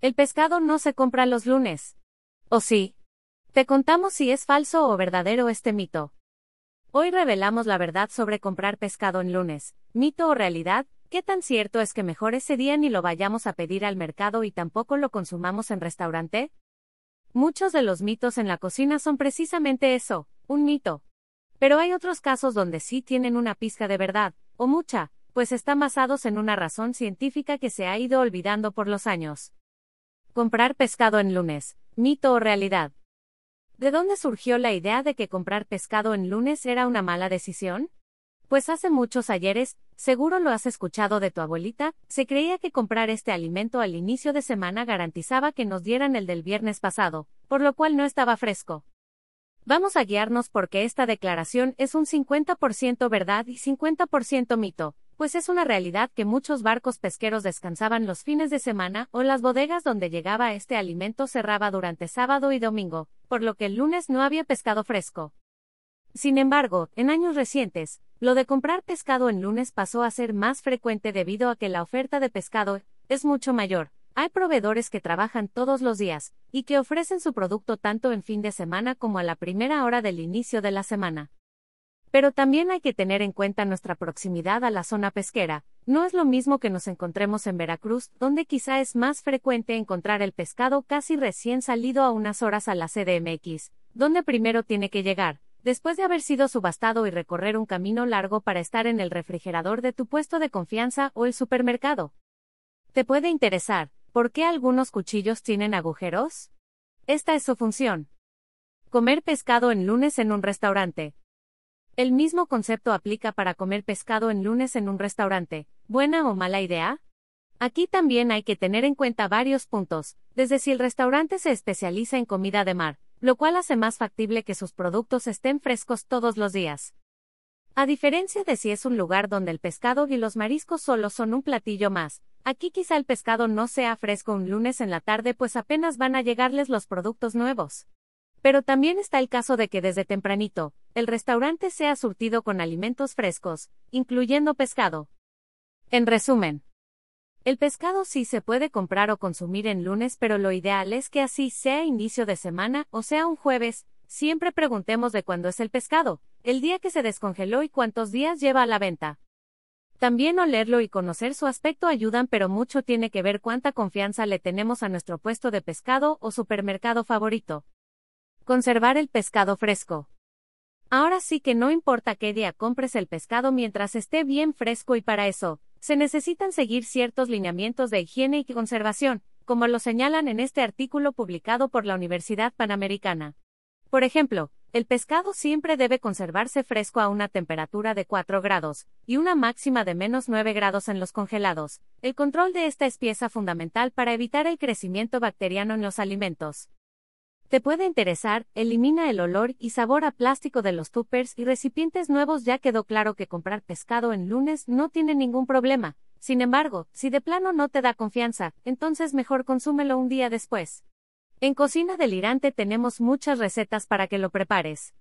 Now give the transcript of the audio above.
El pescado no se compra los lunes. ¿O sí? Te contamos si es falso o verdadero este mito. Hoy revelamos la verdad sobre comprar pescado en lunes, mito o realidad, qué tan cierto es que mejor ese día ni lo vayamos a pedir al mercado y tampoco lo consumamos en restaurante. Muchos de los mitos en la cocina son precisamente eso, un mito. Pero hay otros casos donde sí tienen una pizca de verdad, o mucha, pues están basados en una razón científica que se ha ido olvidando por los años. Comprar pescado en lunes, mito o realidad. ¿De dónde surgió la idea de que comprar pescado en lunes era una mala decisión? Pues hace muchos ayeres, seguro lo has escuchado de tu abuelita, se creía que comprar este alimento al inicio de semana garantizaba que nos dieran el del viernes pasado, por lo cual no estaba fresco. Vamos a guiarnos porque esta declaración es un 50% verdad y 50% mito, pues es una realidad que muchos barcos pesqueros descansaban los fines de semana o las bodegas donde llegaba este alimento cerraba durante sábado y domingo, por lo que el lunes no había pescado fresco. Sin embargo, en años recientes, lo de comprar pescado en lunes pasó a ser más frecuente debido a que la oferta de pescado es mucho mayor. Hay proveedores que trabajan todos los días y que ofrecen su producto tanto en fin de semana como a la primera hora del inicio de la semana. Pero también hay que tener en cuenta nuestra proximidad a la zona pesquera. No es lo mismo que nos encontremos en Veracruz, donde quizá es más frecuente encontrar el pescado casi recién salido a unas horas a la CDMX, donde primero tiene que llegar, después de haber sido subastado y recorrer un camino largo para estar en el refrigerador de tu puesto de confianza o el supermercado. ¿Te puede interesar por qué algunos cuchillos tienen agujeros? Esta es su función. Comer pescado en lunes en un restaurante. El mismo concepto aplica para comer pescado en lunes en un restaurante. ¿Buena o mala idea? Aquí también hay que tener en cuenta varios puntos, desde si el restaurante se especializa en comida de mar, lo cual hace más factible que sus productos estén frescos todos los días. A diferencia de si es un lugar donde el pescado y los mariscos solo son un platillo más, aquí quizá el pescado no sea fresco un lunes en la tarde pues apenas van a llegarles los productos nuevos. Pero también está el caso de que desde tempranito, el restaurante sea surtido con alimentos frescos, incluyendo pescado. En resumen, el pescado sí se puede comprar o consumir en lunes, pero lo ideal es que así sea inicio de semana o sea un jueves. Siempre preguntemos de cuándo es el pescado, el día que se descongeló y cuántos días lleva a la venta. También olerlo y conocer su aspecto ayudan, pero mucho tiene que ver cuánta confianza le tenemos a nuestro puesto de pescado o supermercado favorito. Conservar el pescado fresco. Ahora sí que no importa qué día compres el pescado mientras esté bien fresco y para eso, se necesitan seguir ciertos lineamientos de higiene y conservación, como lo señalan en este artículo publicado por la Universidad Panamericana. Por ejemplo, el pescado siempre debe conservarse fresco a una temperatura de 4 grados, y una máxima de menos 9 grados en los congelados. El control de esta es pieza fundamental para evitar el crecimiento bacteriano en los alimentos. Te puede interesar, elimina el olor y sabor a plástico de los tuppers y recipientes nuevos ya quedó claro que comprar pescado en lunes no tiene ningún problema. Sin embargo, si de plano no te da confianza, entonces mejor consúmelo un día después. En Cocina Delirante tenemos muchas recetas para que lo prepares.